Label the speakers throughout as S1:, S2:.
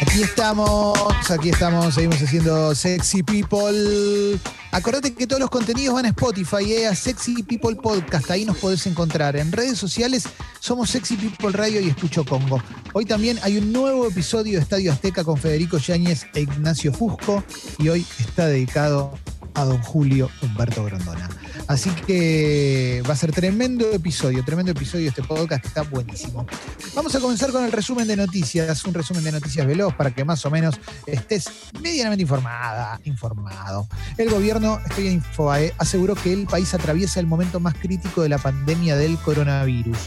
S1: Aquí estamos, aquí estamos, seguimos haciendo Sexy People. Acordate que todos los contenidos van a Spotify, eh, a Sexy People Podcast, ahí nos podés encontrar. En redes sociales somos Sexy People Radio y Escucho Congo. Hoy también hay un nuevo episodio de Estadio Azteca con Federico Yáñez e Ignacio Fusco y hoy está dedicado a don Julio Humberto Grondona. Así que va a ser tremendo episodio, tremendo episodio este podcast que está buenísimo. Vamos a comenzar con el resumen de noticias, un resumen de noticias veloz para que más o menos estés medianamente informada, informado. El gobierno, estoy en Infobae, aseguró que el país atraviesa el momento más crítico de la pandemia del coronavirus.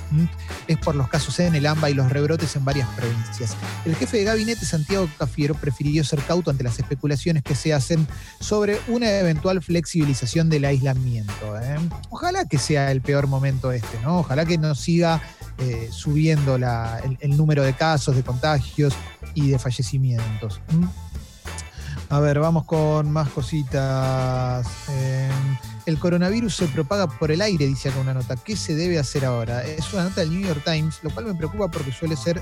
S1: Es por los casos en el AMBA y los rebrotes en varias provincias. El jefe de gabinete, Santiago Cafiero, prefirió ser cauto ante las especulaciones que se hacen sobre una eventual flexibilización del aislamiento. ¿Eh? Ojalá que sea el peor momento este, ¿no? Ojalá que no siga eh, subiendo el, número de casos, de contagios y de fallecimientos. A ver, vamos con más cositas. Em, el coronavirus se propaga por el aire, dice acá una nota. ¿Qué se debe hacer ahora? Es una nota del New York Times, lo cual me preocupa porque suele ser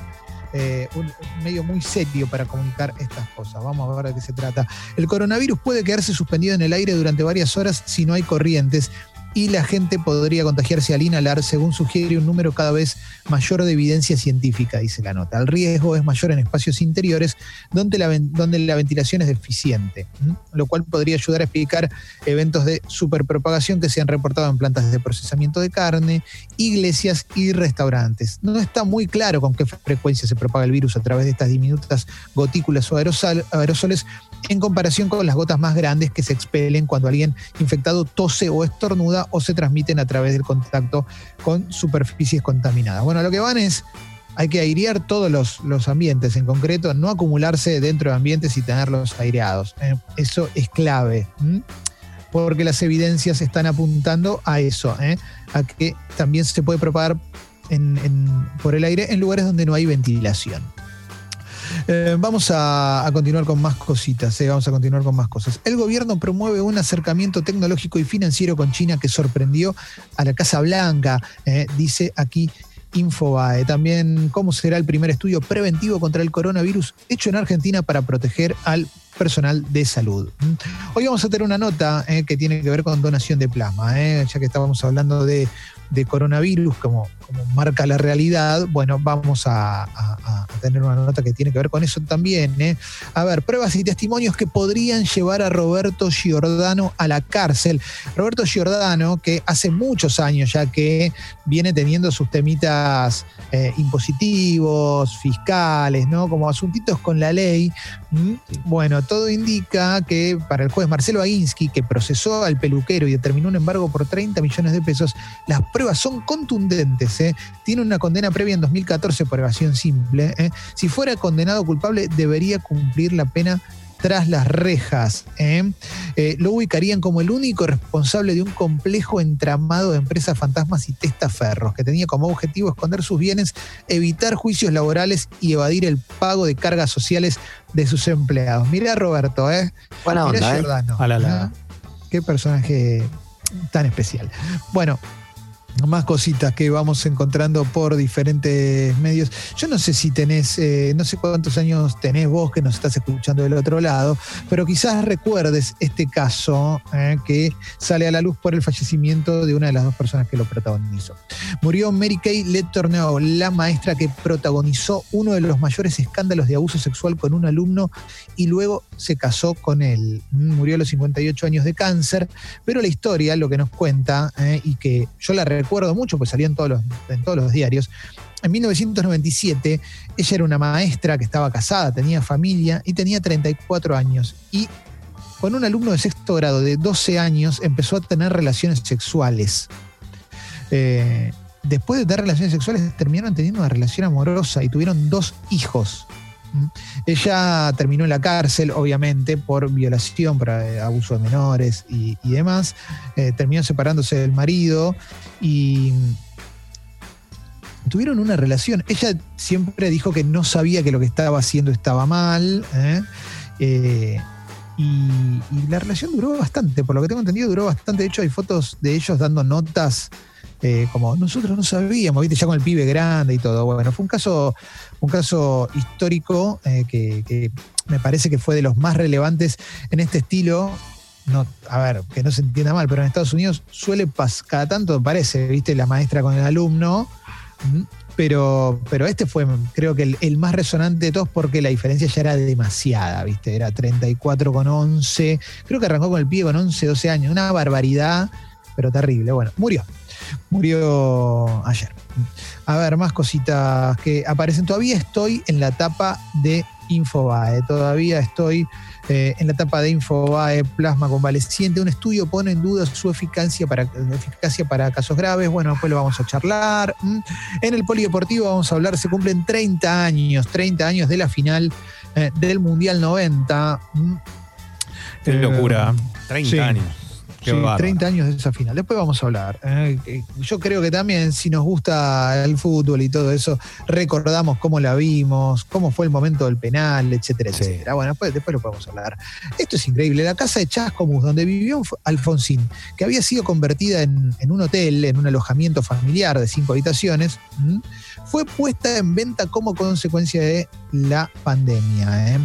S1: eh, un, medio muy serio para comunicar estas cosas. Vamos a ver de qué se trata. El coronavirus puede quedarse suspendido en el aire durante varias horas si no hay corrientes y la gente podría contagiarse al inhalar, según sugiere un número cada vez mayor de evidencia científica, dice la nota. El riesgo es mayor en espacios interiores donde la, donde la ventilación es deficiente, lo cual podría ayudar a explicar eventos de superpropagación que se han reportado en plantas de procesamiento de carne, iglesias y restaurantes. No está muy claro con qué frecuencia se propaga el virus a través de estas diminutas gotículas o aerosoles en comparación con las gotas más grandes que se expelen cuando alguien infectado tose o estornuda o se transmiten a través del contacto con superficies contaminadas. Bueno, lo que van es, hay que airear todos los, ambientes, en concreto, no acumularse dentro de ambientes y tenerlos aireados. ¿eh? eso es clave. Porque las evidencias están apuntando a eso, ¿eh? a que también se puede propagar por el aire en lugares donde no hay ventilación. Eh, vamos a, continuar con más cositas, eh, vamos a continuar con más cosas. El gobierno promueve un acercamiento tecnológico y financiero con China que sorprendió a la Casa Blanca, eh, dice aquí Infobae. También cómo será el primer estudio preventivo contra el coronavirus hecho en Argentina para proteger al personal de salud. ¿Mm? Hoy vamos a tener una nota que tiene que ver con donación de plasma, ya que estábamos hablando de de coronavirus, como, como marca la realidad, bueno, vamos a, tener una nota que tiene que ver con eso también. ¿eh? A ver, pruebas y testimonios que podrían llevar a Roberto Giordano a la cárcel. Roberto Giordano, que hace muchos años ya que viene teniendo sus temitas eh, impositivos, fiscales, ¿no? Como asuntitos con la ley. Bueno, todo indica que para el juez Marcelo Aguinsky, que procesó al peluquero y determinó un embargo por 30 millones de pesos, las pruebas son contundentes. ¿Eh? Tiene una condena previa en 2014 por evasión simple. ¿eh? Si fuera condenado culpable, debería cumplir la pena tras las rejas. ¿eh? lo ubicarían como el único responsable de un complejo entramado de empresas fantasmas y testaferros, que tenía como objetivo esconder sus bienes, evitar juicios laborales y evadir el pago de cargas sociales de sus empleados. Mira Roberto, ¿eh?
S2: Buena onda,
S1: Qué personaje tan especial. Bueno, más cositas que vamos encontrando por diferentes medios. Yo no sé si tenés, eh, no sé cuántos años tenés vos que nos estás escuchando del otro lado, pero quizás recuerdes este caso eh, que sale a la luz por el fallecimiento de una de las dos personas que lo protagonizó. Murió Mary Kay Letourneau, la maestra que protagonizó uno de los mayores escándalos de abuso sexual con un alumno y luego se casó con él. Murió a los 58 años de cáncer, pero la historia, lo que nos cuenta, eh, y que yo la recuerdo mucho, pues salía en todos los, en todos los diarios. En 1997, ella era una maestra que estaba casada, tenía familia y tenía 34 años. Y con un alumno de sexto grado de 12 años empezó a tener relaciones sexuales. Eh, después de tener relaciones sexuales, terminaron teniendo una relación amorosa y tuvieron dos hijos. Ella terminó en la cárcel, obviamente, por violación, por eh, abuso de menores y, demás. Eh, terminó separándose del marido y tuvieron una relación. Ella siempre dijo que no sabía que lo que estaba haciendo estaba mal. ¿eh? y, la relación duró bastante, por lo que tengo entendido, duró bastante. De hecho, hay fotos de ellos dando notas eh, como nosotros no sabíamos, viste, ya con el pibe grande y todo. Bueno, fue un caso, un caso histórico eh, que, me parece que fue de los más relevantes en este estilo. No, a ver, que no se entienda mal, pero en Estados Unidos suele pasar, cada tanto parece, viste, la maestra con el alumno, pero, pero este fue, creo que el, más resonante de todos porque la diferencia ya era demasiada, ¿viste? Era 34 con 11. Creo que arrancó con el pie con 11, 12 años. Una barbaridad, pero terrible. Bueno, murió. Murió ayer. A ver, más cositas que aparecen. Todavía estoy en la etapa de Infobae. Todavía estoy eh, en la etapa de Infobae Plasma Convaleciente. Un estudio pone en duda su eficacia para, eficacia para casos graves. Bueno, después lo vamos a charlar. En el Polideportivo vamos a hablar, se cumplen 30 años, 30 años de la final eh, del Mundial 90.
S2: Qué locura, 30 eh, años.
S1: Sí, 30 años de esa final. Después vamos a hablar. ¿eh? Yo creo que también, si nos gusta el fútbol y todo eso, recordamos cómo la vimos, cómo fue el momento del penal, etcétera, etcétera. Bueno, después, después lo podemos hablar. Esto es increíble. La casa de Chascomús, donde vivió Alfonsín, que había sido convertida en, un hotel, en un alojamiento familiar de cinco habitaciones, fue puesta en venta como consecuencia de la pandemia. ¿eh?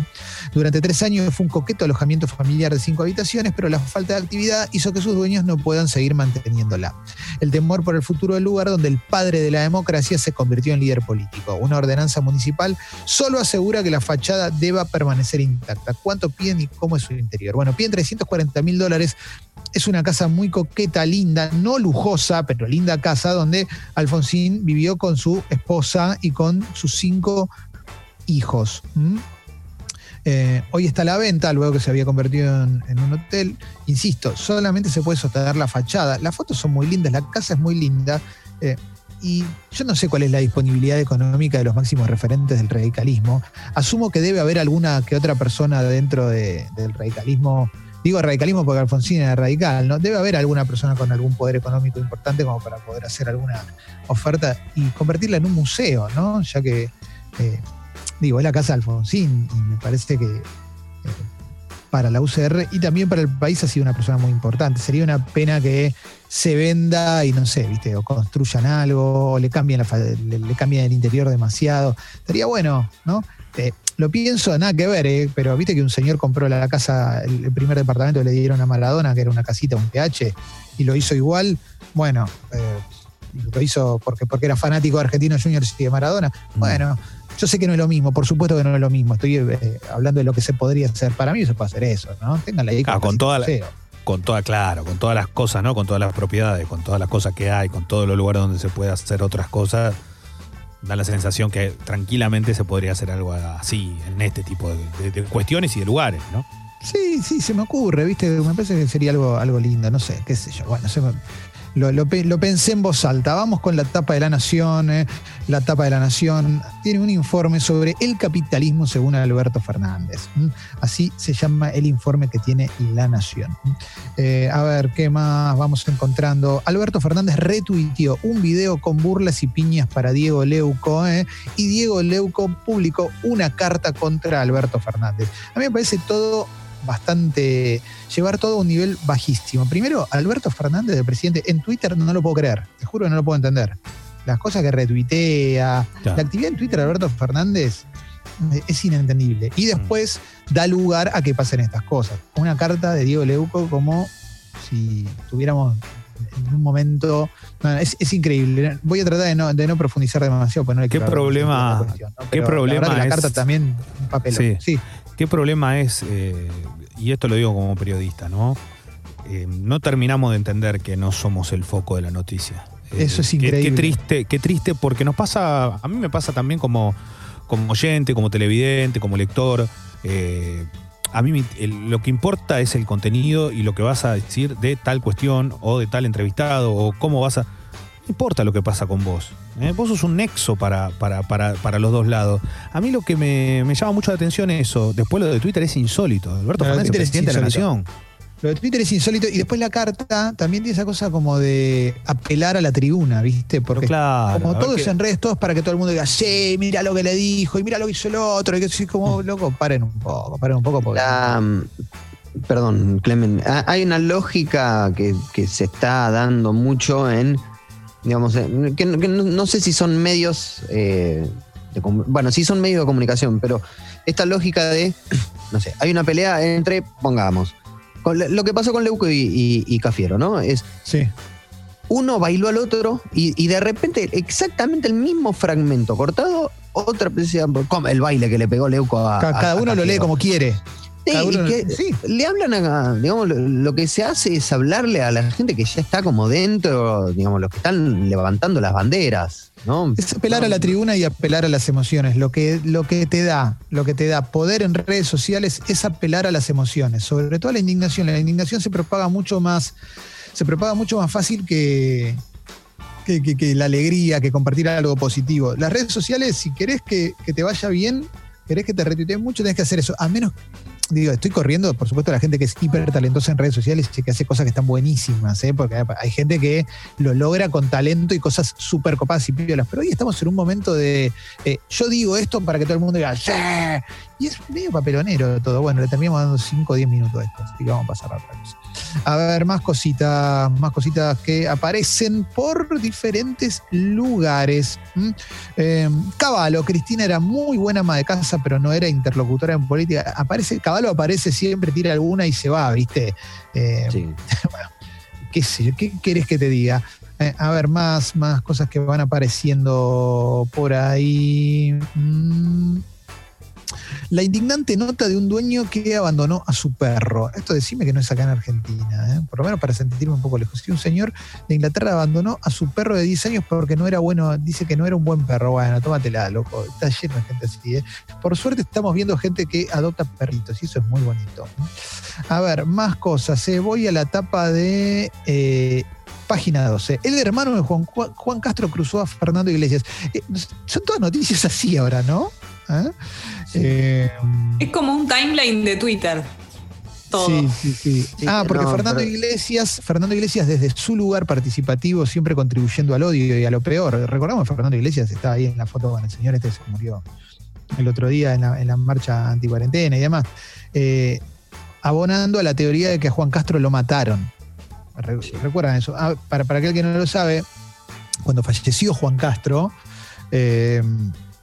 S1: Durante tres años fue un coqueto alojamiento familiar de cinco habitaciones, pero la falta de actividad hizo que sus dueños no puedan seguir manteniéndola. El temor por el futuro del lugar donde el padre de la democracia se convirtió en líder político. Una ordenanza municipal solo asegura que la fachada deba permanecer intacta. ¿Cuánto piden y cómo es su interior? Bueno, piden 340 mil dólares. Es una casa muy coqueta, linda, no lujosa, pero linda casa donde Alfonsín vivió con su esposa y con sus cinco hijos. Eh, hoy está a la venta, luego que se había convertido en, un hotel. Insisto, solamente se puede sostener la fachada. Las fotos son muy lindas, la casa es muy linda. Eh, y yo no sé cuál es la disponibilidad económica de los máximos referentes del radicalismo. Asumo que debe haber alguna que otra persona dentro del radicalismo. Digo radicalismo porque Alfonsín era radical, ¿no? Debe haber alguna persona con algún poder económico importante como para poder hacer alguna oferta y convertirla en un museo, ¿no? Ya que eh, digo, es la casa de Alfonsín y me parece que eh, para la UCR y también para el país ha sido una persona muy importante. Sería una pena que se venda y no sé, viste, o construyan algo, o le cambien, le, cambien el interior demasiado. Estaría bueno, ¿no? Eh, lo pienso, nada que ver, eh, pero viste que un señor compró la casa, el, primer departamento que le dieron a Maradona, que era una casita, un PH, y lo hizo igual. Bueno, lo hizo porque, porque era fanático de Argentinos Juniors y de Maradona. Mm. Bueno, yo sé que no es lo mismo, por supuesto que no es lo mismo. Estoy eh, hablando de lo que se podría hacer. Para mí se puede hacer eso, ¿no?
S2: Ténganla ahí. Ah, con toda la, con toda, claro, con todas las cosas, ¿no? Con todas las propiedades, con todas las cosas que hay, con todos los lugares donde se puede hacer otras cosas, da la sensación que tranquilamente se podría hacer algo así, en este tipo de, cuestiones y de lugares, ¿no?
S1: Sí, sí, se me ocurre, ¿viste? Me parece que sería algo, algo lindo, no sé, qué sé yo. Bueno, se me, lo, pensé en voz alta. Vamos con la tapa de la Nación. Eh. La tapa de la Nación tiene un informe sobre el capitalismo según Alberto Fernández. Así se llama el informe que tiene la Nación. Eh, a ver, ¿qué más vamos encontrando? Alberto Fernández retuiteó un video con burlas y piñas para Diego Leuco. Eh, y Diego Leuco publicó una carta contra Alberto Fernández. A mí me parece todo bastante, llevar todo a un nivel bajísimo. Primero, Alberto Fernández, el presidente, en Twitter no lo puedo creer, te juro que no lo puedo entender. Las cosas que retuitea, la actividad en Twitter de Alberto Fernández eh, es inentendible. Y después da lugar a que pasen estas cosas. Una carta de Diego Leuco como si tuviéramos en un momento. es, increíble. Voy a tratar de no, de no profundizar demasiado. Pues no
S2: ¿Qué problema, ¿qué problema
S1: la, la carta también un papel.
S2: Sí. ¿Qué problema es, eh, y esto lo digo como periodista, ¿no? Eh, no terminamos de entender que no somos el foco de la noticia.
S1: Eh, Eso es increíble.
S2: Qué, triste, qué triste, porque nos pasa, a mí me pasa también como, como oyente, como televidente, como lector. a mí lo que importa es el contenido y lo que vas a decir de tal cuestión o de tal entrevistado o cómo vas a no importa lo que pasa con vos. ¿Eh? Vos sos un nexo para, para, para, los dos lados. A mí lo que me, llama mucho la atención es eso. Después lo de Twitter es insólito. Alberto Fernández, presidente de la Nación.
S1: Lo de Twitter es insólito y después la carta también tiene esa cosa como de apelar a la tribuna, ¿viste? Porque claro, como todos en redes, todos para que todo el mundo diga, sí, mira lo que le dijo y mira lo que hizo el otro. Y que así como, loco, paren un poco, paren un poco. Porque...
S3: perdón, Clemen, hay una lógica que, que se está dando mucho en digamos, eh, que, no, que no- no sé si son medios, eh, de bueno, sí son medios de comunicación, pero esta lógica de, no sé, hay una pelea entre, pongamos, con lo que pasó con Leuco y, y- y Cafiero, ¿no? Es
S1: Sí.
S3: uno bailó al otro y, y de repente exactamente el mismo fragmento cortado, otra el baile que le pegó Leuco a.
S1: Ca-
S3: a-
S1: Cada
S3: a
S1: uno lo lee como quiere.
S3: Sí,
S1: cada
S3: y
S1: uno-
S3: que
S1: sí.
S3: le hablan a, digamos, lo, lo que se hace es hablarle a la gente que ya está como dentro, digamos, los que están levantando las banderas, ¿no?
S1: Es apelar a la tribuna y apelar a las emociones. Lo que, lo que te da, lo que te da poder en redes sociales es apelar a las emociones, sobre todo a la indignación. La indignación se propaga mucho más, se propaga mucho más fácil que, que, que- que la alegría, que compartir algo positivo. Las redes sociales, si querés que, que te vaya bien, querés que te retuiteen mucho, tenés que hacer eso. A menos, digo, estoy corriendo, por supuesto, la gente que es hiper talentosa en redes sociales y que hace cosas que están buenísimas, ¿eh? porque hay- hay gente que lo logra con talento y cosas súper copadas y piolas. Pero hoy estamos en un momento de eh, yo digo esto para que todo el mundo diga ¡Sí! Y es medio papelonero todo. Bueno, le terminamos dando 5 o 10 minutos a esto, así que vamos a pasar a otra cosa. A ver, más cositas, más cositas que aparecen por diferentes lugares. ¿m? Eh, Caballo, Cristina era muy buena ama de casa, pero no era interlocutora en política. Aparece, Caballo aparece siempre, tira alguna y se va, ¿viste? Eh,
S3: Sí.
S1: qué sé yo, ¿qué querés que te diga? Eh, a ver, más, más cosas que van apareciendo por ahí. Mm. La indignante nota de un dueño que abandonó a su perro. Esto decime que no es acá en Argentina, ¿eh? por lo menos para sentirme un poco lejos. Sí, un señor de Inglaterra abandonó a su perro de 10 años porque no era bueno, dice que no era un buen perro. Bueno, tómatela, loco. Está lleno de gente así. ¿eh? Por suerte estamos viendo gente que adopta perritos y eso es muy bonito. A ver, más cosas. eh. Voy a la tapa de eh, página 12. El hermano de Juan, Juan Castro cruzó a Fernando Iglesias. Eh, son todas noticias así ahora, ¿no? ¿Eh? Eh,
S4: Es como un timeline de Twitter. Todo.
S1: Sí, sí, sí. Ah, porque
S3: no,
S1: Fernando
S3: pero-
S1: Iglesias, Fernando Iglesias desde su lugar participativo, siempre contribuyendo al odio y a lo peor. Recordamos que Fernando Iglesias estaba ahí en la foto con el señor este que se murió el otro día en la, en la marcha anticuarentena y demás. Eh, abonando a la teoría de que a Juan Castro lo mataron. Re- ¿Recuerdan eso? Ah, para, para aquel que no lo sabe, cuando falleció Juan Castro, eh,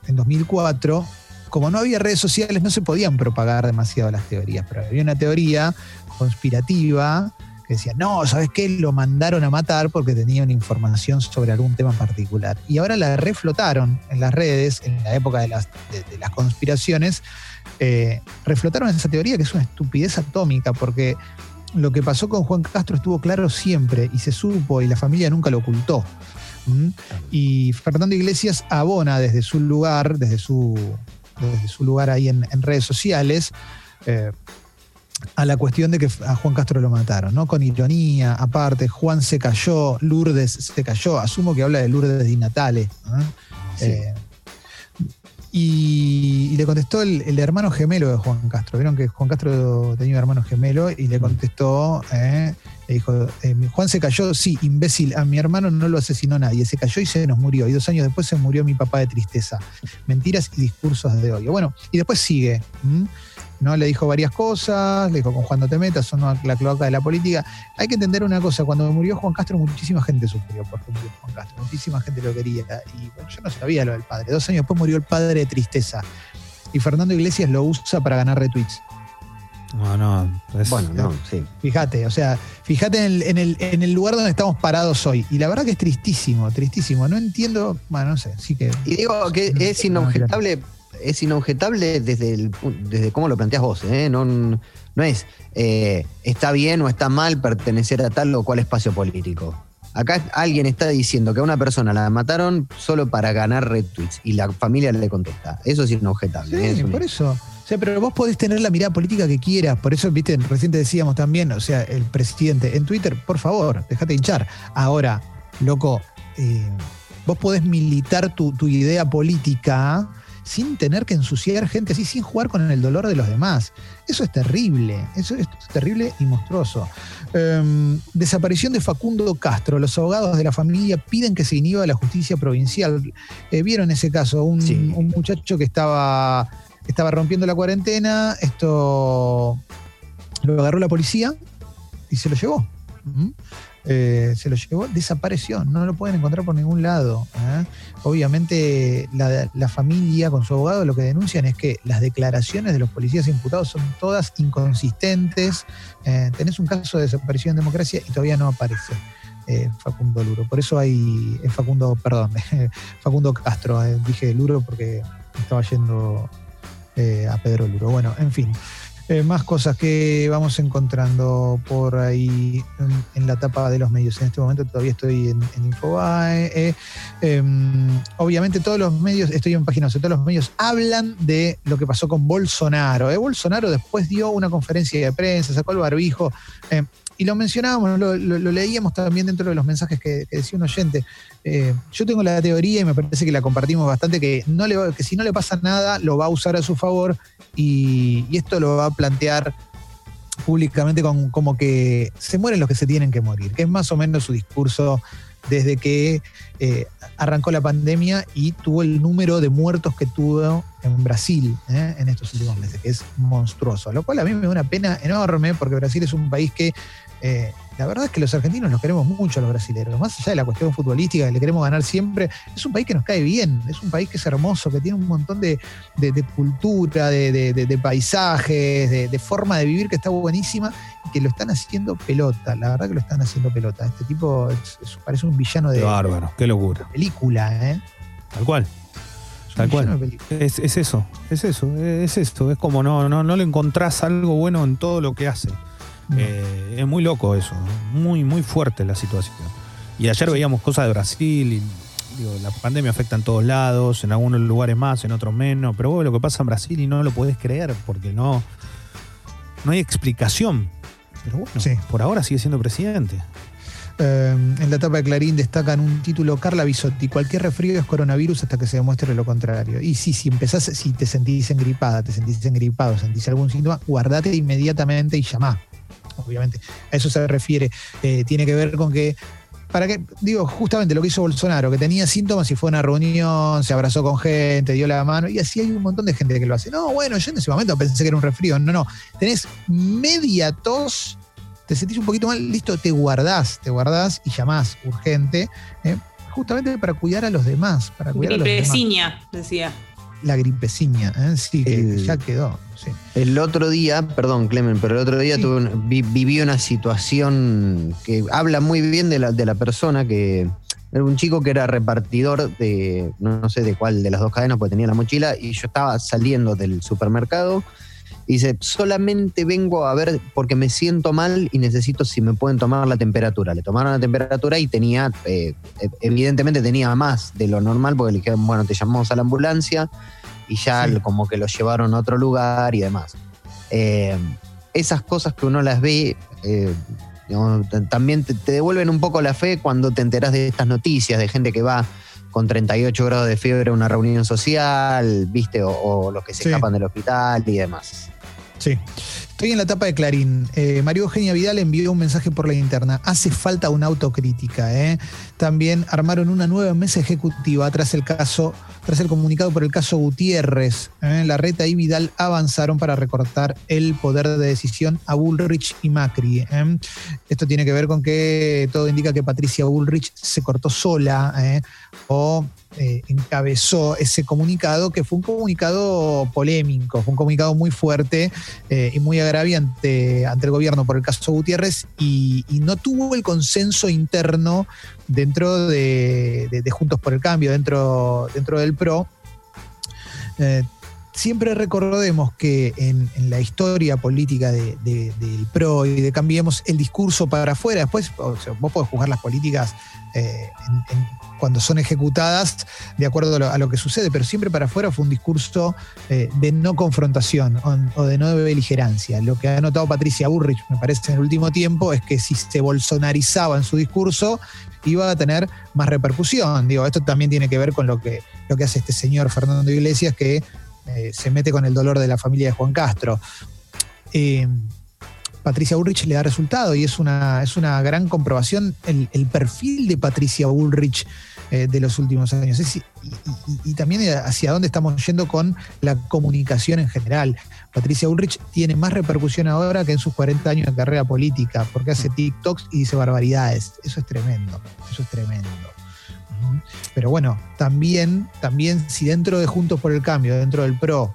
S1: en 2004, como no había redes sociales, no se podían propagar demasiado las teorías, pero había una teoría conspirativa que decía, no, ¿sabes qué? Lo mandaron a matar porque tenían información sobre algún tema en particular. Y ahora la reflotaron en las redes, en la época de las, conspiraciones, eh, reflotaron esa teoría que es una estupidez atómica, porque lo que pasó con Juan Castro estuvo claro siempre y se supo y la familia nunca lo ocultó. ¿Mm? Y Fernando Iglesias abona desde su lugar, desde su, desde su lugar ahí en, en redes sociales, eh, a la cuestión de que a Juan Castro lo mataron, ¿no? Con ironía, aparte, Juan se cayó, Lourdes se cayó, asumo que habla de Lourdes Di Natale. ¿no?
S3: Sí.
S1: Eh, y, y le contestó el, el hermano gemelo de Juan Castro. Vieron que Juan Castro tenía un hermano gemelo y le contestó, eh, le dijo, eh, Juan se cayó, sí, imbécil, a mi hermano no lo asesinó nadie, se cayó y se nos murió. Y dos años después se murió mi papá de tristeza. Mentiras y discursos de odio. Bueno, y después sigue. ¿no? Le dijo varias cosas, le dijo con Juan no te metas, son la cloaca de la política. Hay que entender una cosa, cuando murió Juan Castro, muchísima gente sufrió porque murió Juan Castro, muchísima gente lo quería. Y yo no sabía lo del padre. Dos años después murió el padre de tristeza. Y Fernando Iglesias lo usa para ganar retweets.
S2: No, no. es-
S3: Bueno, no, sí.
S1: Fíjate, o sea, fíjate en el, en, el, en el lugar donde estamos parados hoy. Y la verdad que es tristísimo, tristísimo. No entiendo, bueno, no sé, sí que...
S3: Y digo que es inobjetable, es inobjetable desde el pu- desde cómo lo planteas vos, ¿eh? No, no es eh, está bien o está mal pertenecer a tal o cual espacio político. Acá alguien está diciendo que a una persona la mataron solo para ganar retweets y la familia le contesta. Eso es inobjetable. ¿eh?
S1: Sí, por eso. Sea, pero vos podés tener la mirada política que quieras. Por eso, viste, recién te decíamos también, o sea, el presidente en Twitter, por favor, déjate hinchar. Ahora, loco, eh, vos podés militar tu, tu idea política sin tener que ensuciar gente así, sin jugar con el dolor de los demás. Eso es terrible, eso es terrible y monstruoso. Em, desaparición de Facundo Castro. Los abogados de la familia piden que se inhiba la justicia provincial. Eh, ¿Vieron ese caso? Un,
S3: Sí.
S1: un muchacho que estaba, estaba rompiendo la cuarentena, esto lo agarró la policía y se lo llevó. Ujú. eh, se lo llevó, desapareció, no lo pueden encontrar por ningún lado. ¿eh? Obviamente la, la, familia con su abogado lo que denuncian es que las declaraciones de los policías imputados son todas inconsistentes. Eh, tenés un caso de desaparición en democracia y todavía no aparece. Facundo Luro. Por eso hay Facundo, perdón, Facundo Castro. dije Luro porque estaba yendo a Pedro Luro. Bueno, en fin. Eh, más cosas que vamos encontrando por ahí en, la tapa de los medios. En este momento todavía estoy en, Infobae. Eh, em, obviamente todos los medios, estoy en páginas, todos los medios hablan de lo que pasó con Bolsonaro. Eh, Bolsonaro después dio una conferencia de prensa, sacó el barbijo y lo mencionábamos, lo, leíamos también dentro de los mensajes que, decía un oyente. Eh, yo tengo la teoría y me parece que la compartimos bastante, que, no le, que si no le pasa nada, lo va a usar a su favor y, esto lo va a plantear públicamente con, como que se mueren los que se tienen que morir, que es más o menos su discurso desde que eh, arrancó la pandemia y tuvo el número de muertos que tuvo en Brasil eh, en estos últimos meses, que es monstruoso. Lo cual a mí me da una pena enorme porque Brasil es un país que eh, la verdad es que los argentinos los queremos mucho a los brasileños, más allá de la cuestión futbolística, que le queremos ganar siempre, es un país que nos cae bien, es un país que es hermoso, que tiene un montón de, cultura, de, paisajes, de, forma de vivir que está buenísima y que lo están haciendo pelota, la verdad que lo están haciendo pelota. Este tipo parece un villano de...
S2: Qué bárbaro, qué locura.
S1: Película, ¿eh?
S2: Tal cual. Tal cual. Es, eso, es eso, es esto. Es como no, no, no le encontrás algo bueno en todo lo que hace. Eh, es muy loco eso, muy, muy fuerte la situación. Y ayer veíamos cosas de Brasil y la pandemia afecta en todos lados, en algunos lugares más, en otros menos, pero vos lo que pasa en Brasil y no lo podés creer porque no, no hay explicación. Pero bueno, por ahora sigue siendo presidente.
S1: Eh, en la etapa de Clarín destacan un título Carla Bisotti, cualquier resfrío es coronavirus hasta que se demuestre lo contrario. Y sí, si empezás, si te sentís engripada, te sentís engripado, sentís algún síntoma, guardate inmediatamente y llamá obviamente a eso se refiere, eh, tiene que ver con que para que, digo, justamente lo que hizo Bolsonaro, que tenía síntomas y fue a una reunión, se abrazó con gente, dio la mano, y así hay un montón de gente que lo hace. No, bueno, yo en ese momento pensé que era un resfrío. No, no. Tenés media tos, te sentís un poquito mal, listo, te guardás, te guardás y llamás urgente, eh, justamente para cuidar a los demás. Para cuidar a los
S4: demás. decía
S1: la gripeciña, ¿eh? sí, que ya quedó.
S3: El otro día, perdón Clemen, pero el otro día viví una situación que habla muy bien de la, de la persona que era un chico que era repartidor de no, sé de cuál de las dos cadenas, porque tenía la mochila, y yo estaba saliendo del supermercado dice, solamente vengo a ver porque me siento mal y necesito si me pueden tomar la temperatura. Le tomaron la temperatura y tenía, eh, evidentemente tenía más de lo normal porque le dijeron, bueno, te llamamos a la ambulancia y ya como que lo llevaron a otro lugar y demás. Eh, esas cosas que uno las ve, eh, también te, devuelven un poco la fe cuando te enteras de estas noticias, de gente que va con 38 grados de fiebre una reunión social, viste, o, los que se escapan del hospital y demás.
S1: Sí. Estoy en la etapa de Clarín. Eh, María Eugenia Vidal envió un mensaje por la interna. Hace falta una autocrítica. ¿eh? También armaron una nueva mesa ejecutiva tras el caso, tras el comunicado por el caso Gutiérrez. ¿eh? La Reta y Vidal avanzaron para recortar el poder de decisión a Bullrich y Macri. ¿eh? Esto tiene que ver con que todo indica que Patricia Bullrich se cortó sola o eh, encabezó ese comunicado, que fue un comunicado polémico, fue un comunicado muy fuerte y muy agraviante ante el gobierno por el caso Gutiérrez y, no tuvo el consenso interno dentro de, Juntos por el Cambio, dentro, dentro del PRO. Eh, siempre recordemos que en, la historia política del PRO y de Cambiemos, el discurso para afuera, después vos podés juzgar las políticas cuando son ejecutadas de acuerdo a lo, que sucede, pero siempre para afuera fue un discurso eh, de no confrontación o, de no beligerancia. Lo que ha notado Patricia Burrich, me parece, en el último tiempo, es que si se bolsonarizaba en su discurso, iba a tener más repercusión. Digo, esto también tiene que ver con lo que, lo que hace este señor Fernando Iglesias, que eh, se mete con el dolor de la familia de Juan Castro. Eh, Patricia Bullrich le da resultado y es una, es una gran comprobación el, perfil de Patricia Bullrich eh, de los últimos años. Es- y, y- también hacia dónde estamos yendo con la comunicación en general. Patricia Ulrich tiene más repercusión ahora que en sus 40 años de carrera política, porque hace TikToks y dice barbaridades. Eso es tremendo, eso es tremendo. Pero bueno, también, también si dentro de Juntos por el Cambio, dentro del PRO,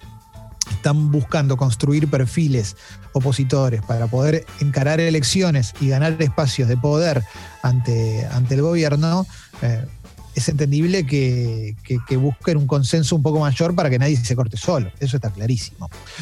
S1: están buscando construir perfiles opositores para poder encarar elecciones y ganar espacios de poder ante, ante el gobierno, eh, es entendible que- que busquen un consenso un poco mayor para que nadie se corte solo. Eso está clarísimo.